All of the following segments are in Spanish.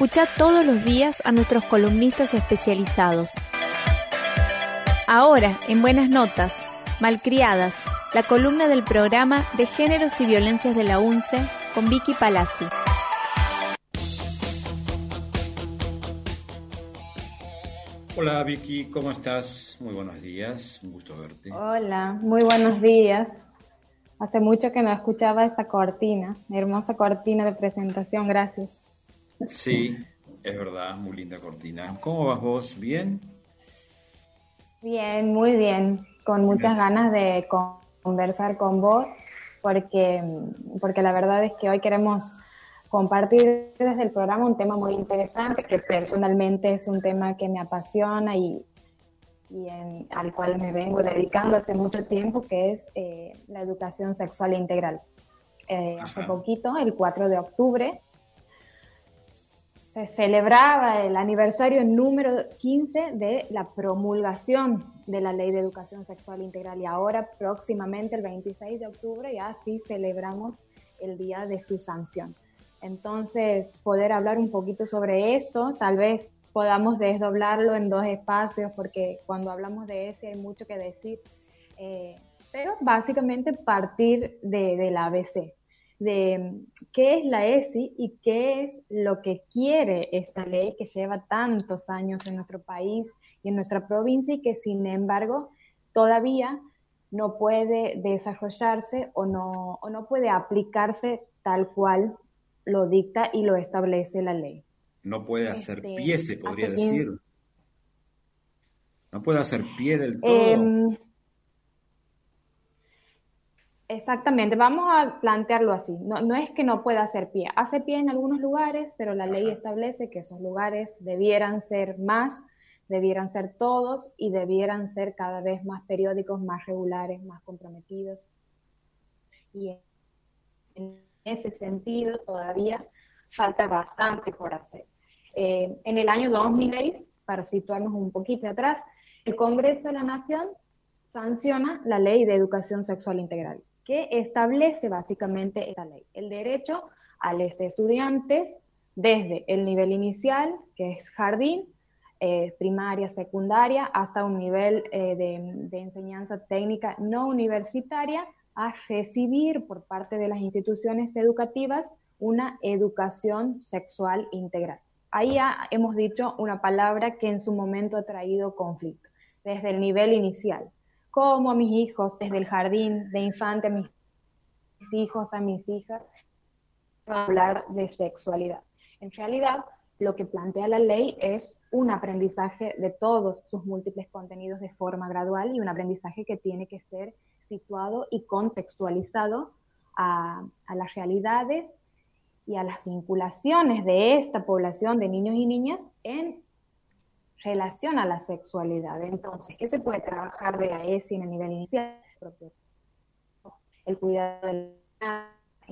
Escucha todos los días a nuestros columnistas especializados. Ahora, en Buenas Notas, Malcriadas, la columna del programa de Géneros y Violencias de la UNCE con Vicky Palazzi. Hola Vicky, ¿cómo estás? Muy buenos días, un gusto verte. Hola, muy buenos días. Hace mucho que no escuchaba esa cortina, hermosa cortina de presentación, gracias. Sí, es verdad, muy linda cortina. ¿Cómo vas vos? ¿Bien? Bien, muy bien, con muchas ganas de conversar con vos, porque, porque la verdad es que hoy queremos compartir desde el programa un tema muy interesante, que personalmente es un tema que me apasiona y, y al cual me vengo dedicando hace mucho tiempo, que es eh, la educación sexual integral. Eh, hace poquito, el 4 de octubre, se celebraba el aniversario número 15 de la promulgación de la Ley de Educación Sexual Integral. Y ahora próximamente el 26 de octubre ya sí celebramos el día de su sanción. Entonces, poder hablar un poquito sobre esto, tal vez podamos desdoblarlo en dos espacios porque cuando hablamos de ese hay mucho que decir, eh, pero básicamente partir de, del ABC de qué es la ESI y qué es lo que quiere esta ley que lleva tantos años en nuestro país y en nuestra provincia y que sin embargo todavía no puede desarrollarse o no, o no puede aplicarse tal cual lo dicta y lo establece la ley. No puede hacer este, pie, se podría decir. No puede hacer pie del todo. Em, Exactamente, vamos a plantearlo así. No, no, es que no pueda hacer pie. Hace pie en algunos lugares, pero la ley establece que esos lugares debieran ser más, debieran ser todos y debieran ser cada vez más periódicos, más regulares, más comprometidos. Y en ese sentido todavía falta bastante por hacer. Eh, en el año 2006, para situarnos un poquito atrás, el Congreso de la Nación sanciona la Ley de Educación Sexual Integral que establece básicamente esta ley, el derecho a los estudiantes desde el nivel inicial, que es jardín, eh, primaria, secundaria, hasta un nivel eh, de, enseñanza técnica no universitaria, a recibir por parte de las instituciones educativas una educación sexual integral. Ahí ya hemos dicho una palabra que en su momento ha traído conflicto, desde el nivel inicial como a mis hijos desde el jardín de infante a mis hijos, a mis hijas, hablar de sexualidad. En realidad, lo que plantea la ley es un aprendizaje de todos sus múltiples contenidos de forma gradual y un aprendizaje que tiene que ser situado y contextualizado a, a las realidades y a las vinculaciones de esta población de niños y niñas en relación a la sexualidad. Entonces, ¿qué se puede trabajar de AESI en el nivel inicial? El cuidado del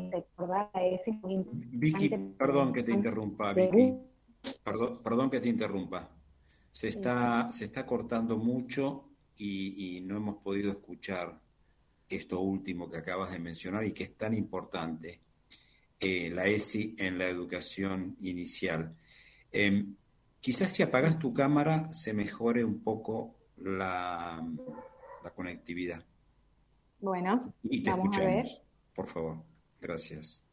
recordar a ESI. Vicky, perdón que te interrumpa, Vicky. Perdón, perdón que te interrumpa. Se está, se está cortando mucho y, no hemos podido escuchar esto último que acabas de mencionar y que es tan importante, eh, la ESI en la educación inicial. Em, Quizás si apagas tu cámara se mejore un poco la, la conectividad. Bueno, y te vamos a ver. Por favor, gracias.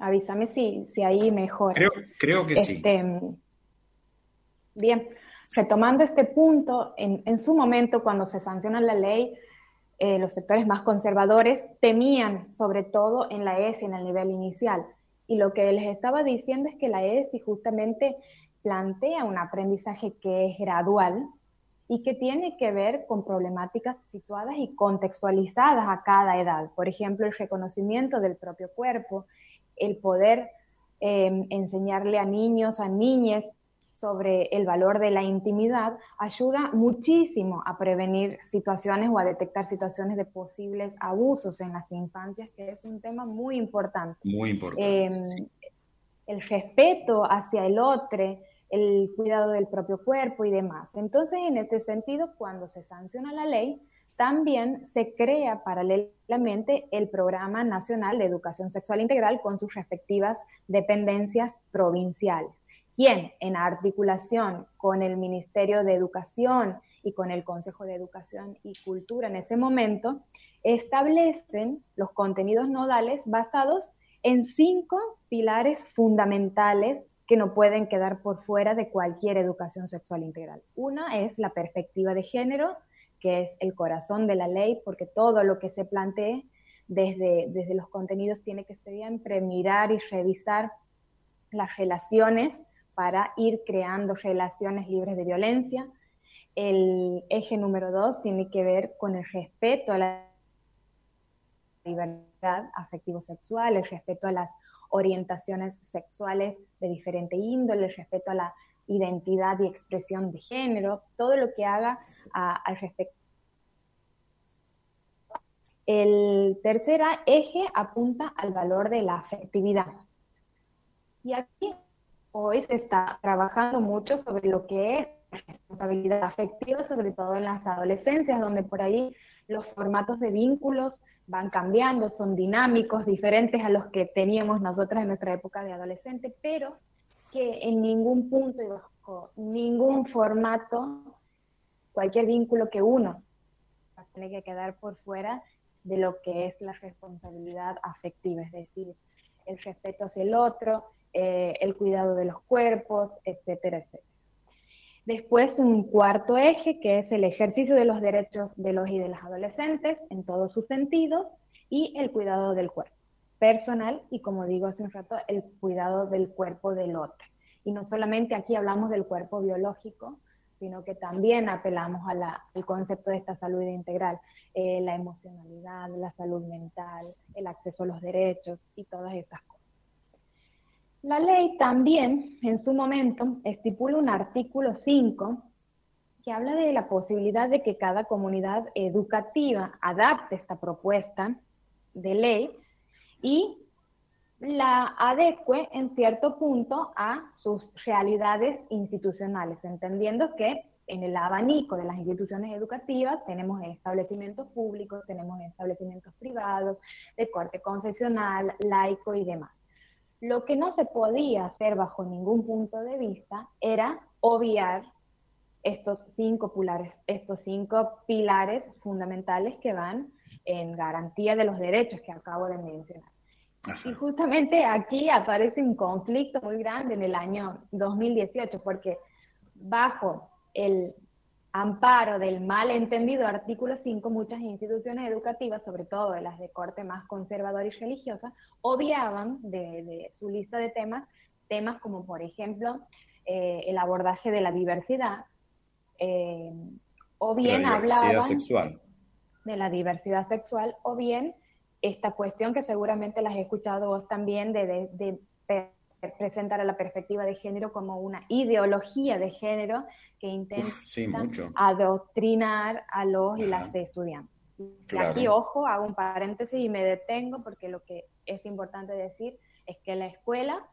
avísame si, si ahí mejora. Creo, creo que sí. Este, bien, retomando este punto, en, en, su momento cuando se sanciona la ley, eh, los sectores más conservadores temían sobre todo en la ESI, en el nivel inicial, y lo que les estaba diciendo es que la ESI justamente plantea un aprendizaje que es gradual y que tiene que ver con problemáticas situadas y contextualizadas a cada edad. Por ejemplo, el reconocimiento del propio cuerpo, el poder eh, enseñarle a niños, a niñas sobre el valor de la intimidad ayuda muchísimo a prevenir situaciones o a detectar situaciones de posibles abusos en las infancias, que es un tema muy importante. Muy importante. Em, el respeto hacia el otro, el cuidado del propio cuerpo y demás. Entonces, en este sentido, cuando se sanciona la ley, también se crea paralelamente el Programa Nacional de Educación Sexual Integral con sus respectivas dependencias provinciales, quien en articulación con el Ministerio de Educación y con el Consejo de Educación y Cultura en ese momento, establecen los contenidos nodales basados en cinco pilares fundamentales que no pueden quedar por fuera de cualquier educación sexual integral. Una es la perspectiva de género, que es el corazón de la ley, porque todo lo que se plantee desde, desde los contenidos tiene que siempre mirar y revisar las relaciones para ir creando relaciones libres de violencia. El eje número dos tiene que ver con el respeto a la libertad afectivo-sexual, el respeto a las orientaciones sexuales de diferente índole, el respeto a la identidad y expresión de género, todo lo que haga al respecto. El tercer eje apunta al valor de la afectividad. Y aquí hoy se está trabajando mucho sobre lo que es responsabilidad afectiva, sobre todo en las adolescencias, donde por ahí los formatos de vínculos van cambiando, son dinámicos, diferentes a los que teníamos nosotras en nuestra época de adolescente, pero que en ningún punto ningún formato, cualquier vínculo que uno tiene que quedar por fuera de lo que es la responsabilidad afectiva, es decir, el respeto hacia el otro, eh, el cuidado de los cuerpos, etcétera, etcétera. Después un cuarto eje que es el ejercicio de los derechos de los y de las adolescentes en todos sus sentidos y el cuidado del cuerpo personal y como digo hace un rato, el cuidado del cuerpo del otro. Y no solamente aquí hablamos del cuerpo biológico, sino que también apelamos al concepto de esta salud integral, eh, la emocionalidad, la salud mental, el acceso a los derechos y todas estas cosas. La ley también, en su momento, estipula un artículo 5 que habla de la posibilidad de que cada comunidad educativa adapte esta propuesta de ley y la adecue en cierto punto a sus realidades institucionales, entendiendo que en el abanico de las instituciones educativas tenemos establecimientos públicos, tenemos establecimientos privados, de corte confesional, laico y demás. Lo que no se podía hacer bajo ningún punto de vista era obviar estos cinco pilares, estos cinco pilares fundamentales que van en garantía de los derechos que acabo de mencionar. Y justamente aquí aparece un conflicto muy grande en el año 2018, porque bajo el amparo del malentendido artículo 5, muchas instituciones educativas, sobre todo de las de corte más conservadora y religiosa, obviaban de, su lista de temas temas como, por ejemplo, eh, el abordaje de la diversidad, eh, o bien hablaban sexual. de la diversidad sexual, o bien esta cuestión que seguramente las he escuchado vos también de, de presentar a la perspectiva de género como una ideología de género que intenta adoctrinar a los y las estudiantes. Y aquí, ojo, hago un paréntesis y me detengo porque lo que es importante decir es que la escuela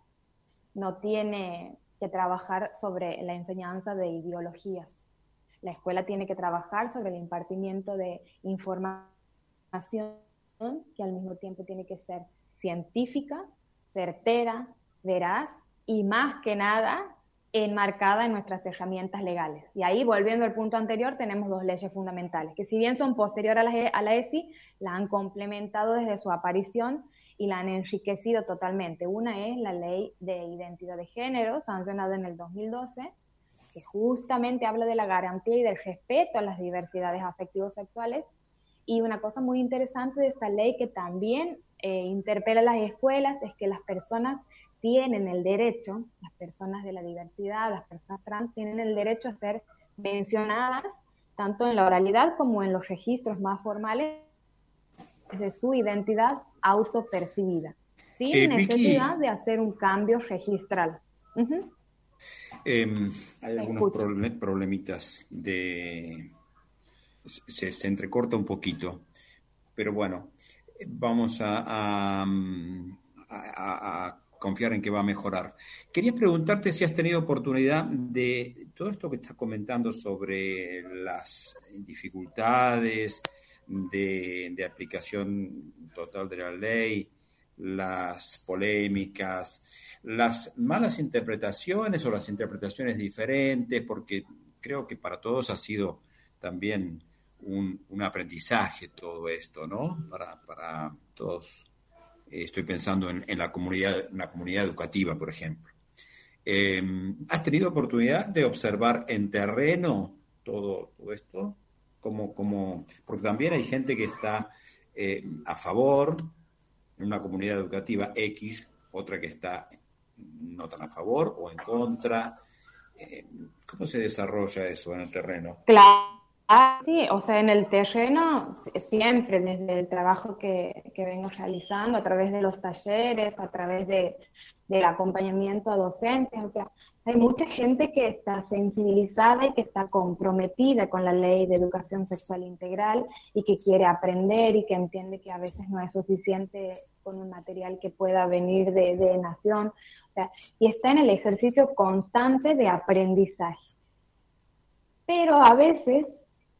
no tiene que trabajar sobre la enseñanza de ideologías. La escuela tiene que trabajar sobre el impartimiento de información que al mismo tiempo tiene que ser científica, certera, veraz y más que nada enmarcada en nuestras herramientas legales. Y ahí, volviendo al punto anterior, tenemos dos leyes fundamentales, que si bien son posteriores a la, a la ESI, la han complementado desde su aparición y la han enriquecido totalmente. Una es la ley de identidad de género, sancionada en el 2012, que justamente habla de la garantía y del respeto a las diversidades afectivos sexuales. Y una cosa muy interesante de esta ley que también eh, interpela a las escuelas es que las personas tienen el derecho, las personas de la diversidad, las personas trans, tienen el derecho a ser mencionadas tanto en la oralidad como en los registros más formales de su identidad autopercibida, sin eh, necesidad de hacer un cambio registral. Em, hay algunos problemitas de... Se, se, entrecorta un poquito, pero bueno, vamos a, a confiar en que va a mejorar. Quería preguntarte si has tenido oportunidad de todo esto que estás comentando sobre las dificultades de, aplicación total de la ley, las polémicas, las malas interpretaciones o las interpretaciones diferentes, porque creo que para todos ha sido también un, aprendizaje todo esto, ¿no? Para, para todos. Estoy pensando en, la comunidad, en la comunidad educativa, por ejemplo. Em, ¿Has tenido oportunidad de observar en terreno todo, esto? Como, como, porque también hay gente que está eh, a favor en una comunidad educativa X, otra que está no tan a favor o en contra. Eh, ¿Cómo se desarrolla eso en el terreno? Claro. Ah, sí, o sea, en el terreno siempre, desde el trabajo que, que vengo realizando, a través de los talleres, a través de, del acompañamiento a docentes, o sea, hay mucha gente que está sensibilizada y que está comprometida con la ley de educación sexual integral y que quiere aprender y que entiende que a veces no es suficiente con un material que pueda venir de, de nación, o sea, y está en el ejercicio constante de aprendizaje. Pero a veces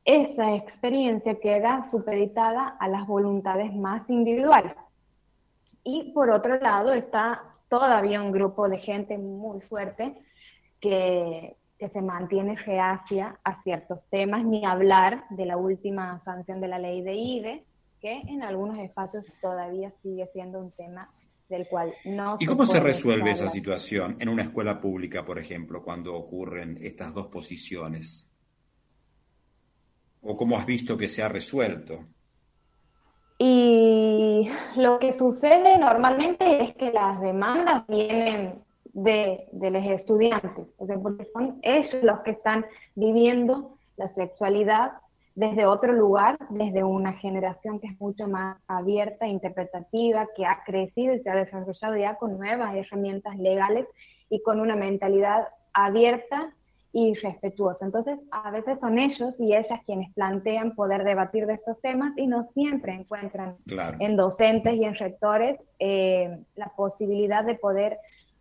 esa experiencia queda supeditada a las voluntades más individuales. Y por otro lado está todavía un grupo de gente muy fuerte que, se mantiene reacia a ciertos temas, ni hablar de la última sanción de la ley de IDE, que en algunos espacios todavía sigue siendo un tema del cual no... ¿Y cómo se resuelve esa situación en una escuela pública, por ejemplo, cuando ocurren estas dos posiciones? O cómo has visto que se ha resuelto? Y lo que sucede normalmente es que las demandas vienen de, los estudiantes, o sea, porque son ellos los que están viviendo la sexualidad desde otro lugar, desde una generación que es mucho más abierta, interpretativa, que ha crecido y se ha desarrollado ya con nuevas herramientas legales y con una mentalidad abierta y respetuoso. Entonces, a veces son ellos y ellas quienes plantean poder debatir de estos temas y no siempre encuentran en docentes y en rectores eh, la posibilidad de poder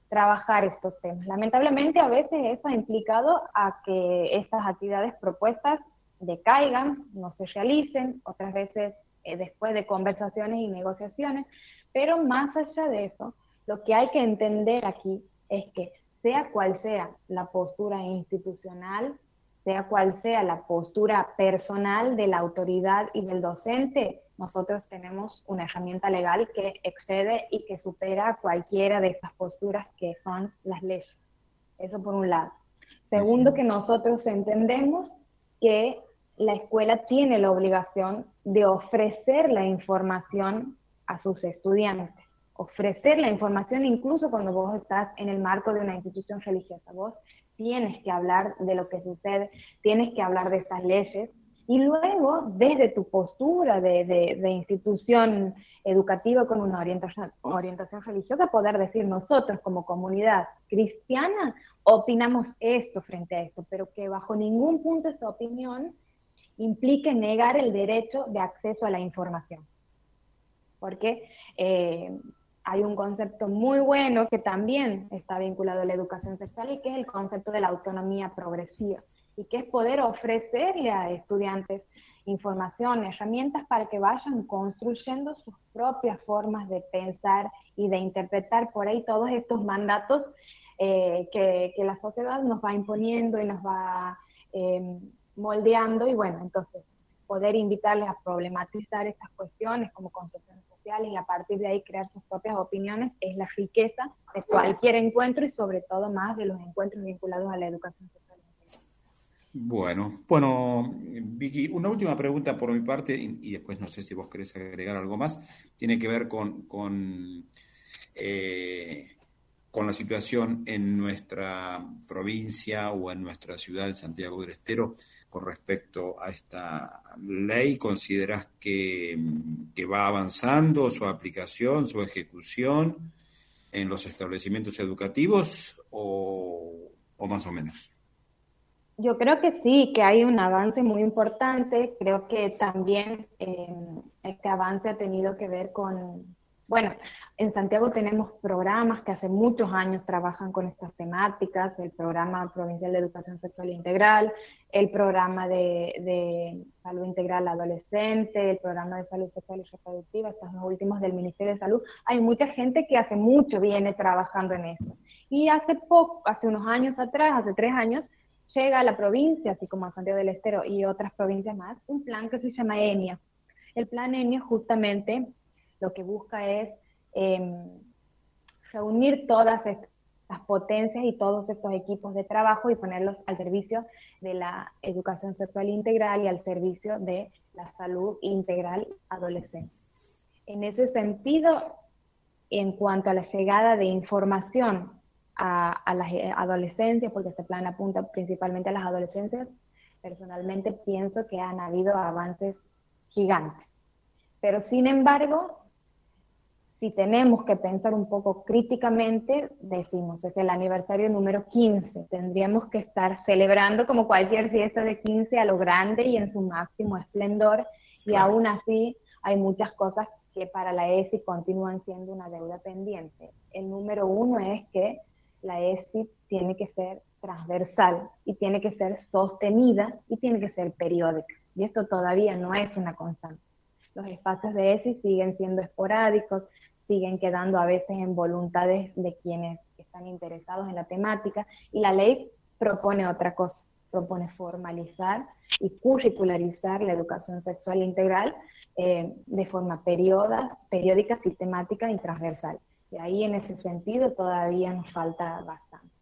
trabajar estos temas. Lamentablemente, a veces eso ha implicado a que estas actividades propuestas decaigan, no se realicen, otras veces eh, después de conversaciones y negociaciones, pero más allá de eso, lo que hay que entender aquí es que sea cual sea la postura institucional, sea cual sea la postura personal de la autoridad y del docente, nosotros tenemos una herramienta legal que excede y que supera cualquiera de estas posturas que son las leyes. Eso por un lado. Segundo, que nosotros entendemos que la escuela tiene la obligación de ofrecer la información a sus estudiantes ofrecer la información incluso cuando vos estás en el marco de una institución religiosa. Vos tienes que hablar de lo que sucede, tienes que hablar de estas leyes y luego desde tu postura de, institución educativa con una orientación, orientación religiosa poder decir nosotros como comunidad cristiana opinamos esto frente a esto, pero que bajo ningún punto esa opinión implique negar el derecho de acceso a la información. Porque eh, hay un concepto muy bueno que también está vinculado a la educación sexual y que es el concepto de la autonomía progresiva y que es poder ofrecerle a estudiantes información, herramientas para que vayan construyendo sus propias formas de pensar y de interpretar por ahí todos estos mandatos eh, que, la sociedad nos va imponiendo y nos va eh, moldeando. Y bueno, entonces poder invitarles a problematizar estas cuestiones como concepciones y a partir de ahí crear sus propias opiniones es la riqueza de cualquier encuentro y sobre todo más de los encuentros vinculados a la educación sexual. Bueno, bueno, Vicky, una última pregunta por mi parte y, después no sé si vos querés agregar algo más. Tiene que ver con, con, eh, con la situación en nuestra provincia o en nuestra ciudad, de Santiago del Estero, con respecto a esta ley? ¿Consideras que, va avanzando su aplicación, su ejecución en los establecimientos educativos o, más o menos? Yo creo que sí, que hay un avance muy importante. Creo que también eh, este avance ha tenido que ver con, Bueno, en Santiago tenemos programas que hace muchos años trabajan con estas temáticas, el programa provincial de educación sexual integral, el programa de, salud integral adolescente, el programa de salud sexual y reproductiva, estos los últimos del Ministerio de Salud. Hay mucha gente que hace mucho viene trabajando en esto. Y hace poco, hace unos años atrás, hace tres años, llega a la provincia, así como a Santiago del Estero y otras provincias más, un plan que se llama ENIA. El plan ENIA justamente lo que busca es em, reunir todas estas potencias y todos estos equipos de trabajo y ponerlos al servicio de la educación sexual integral y al servicio de la salud integral adolescente. En ese sentido, en cuanto a la llegada de información a, a las adolescencias, porque este plan apunta principalmente a las adolescencias, personalmente pienso que han habido avances gigantes. Pero sin embargo, si tenemos que pensar un poco críticamente, decimos, es el aniversario número 15, tendríamos que estar celebrando como cualquier fiesta de 15 a lo grande y en su máximo esplendor, y aún así hay muchas cosas que para la ESI continúan siendo una deuda pendiente. El número uno es que la ESI tiene que ser transversal y tiene que ser sostenida y tiene que ser periódica. Y esto todavía no es una constante. Los espacios de ESI siguen siendo esporádicos, siguen quedando a veces en voluntades de quienes están interesados en la temática y la ley propone otra cosa, propone formalizar y curricularizar la educación sexual integral eh, de forma periódica, sistemática y transversal. Y ahí en ese sentido todavía nos falta bastante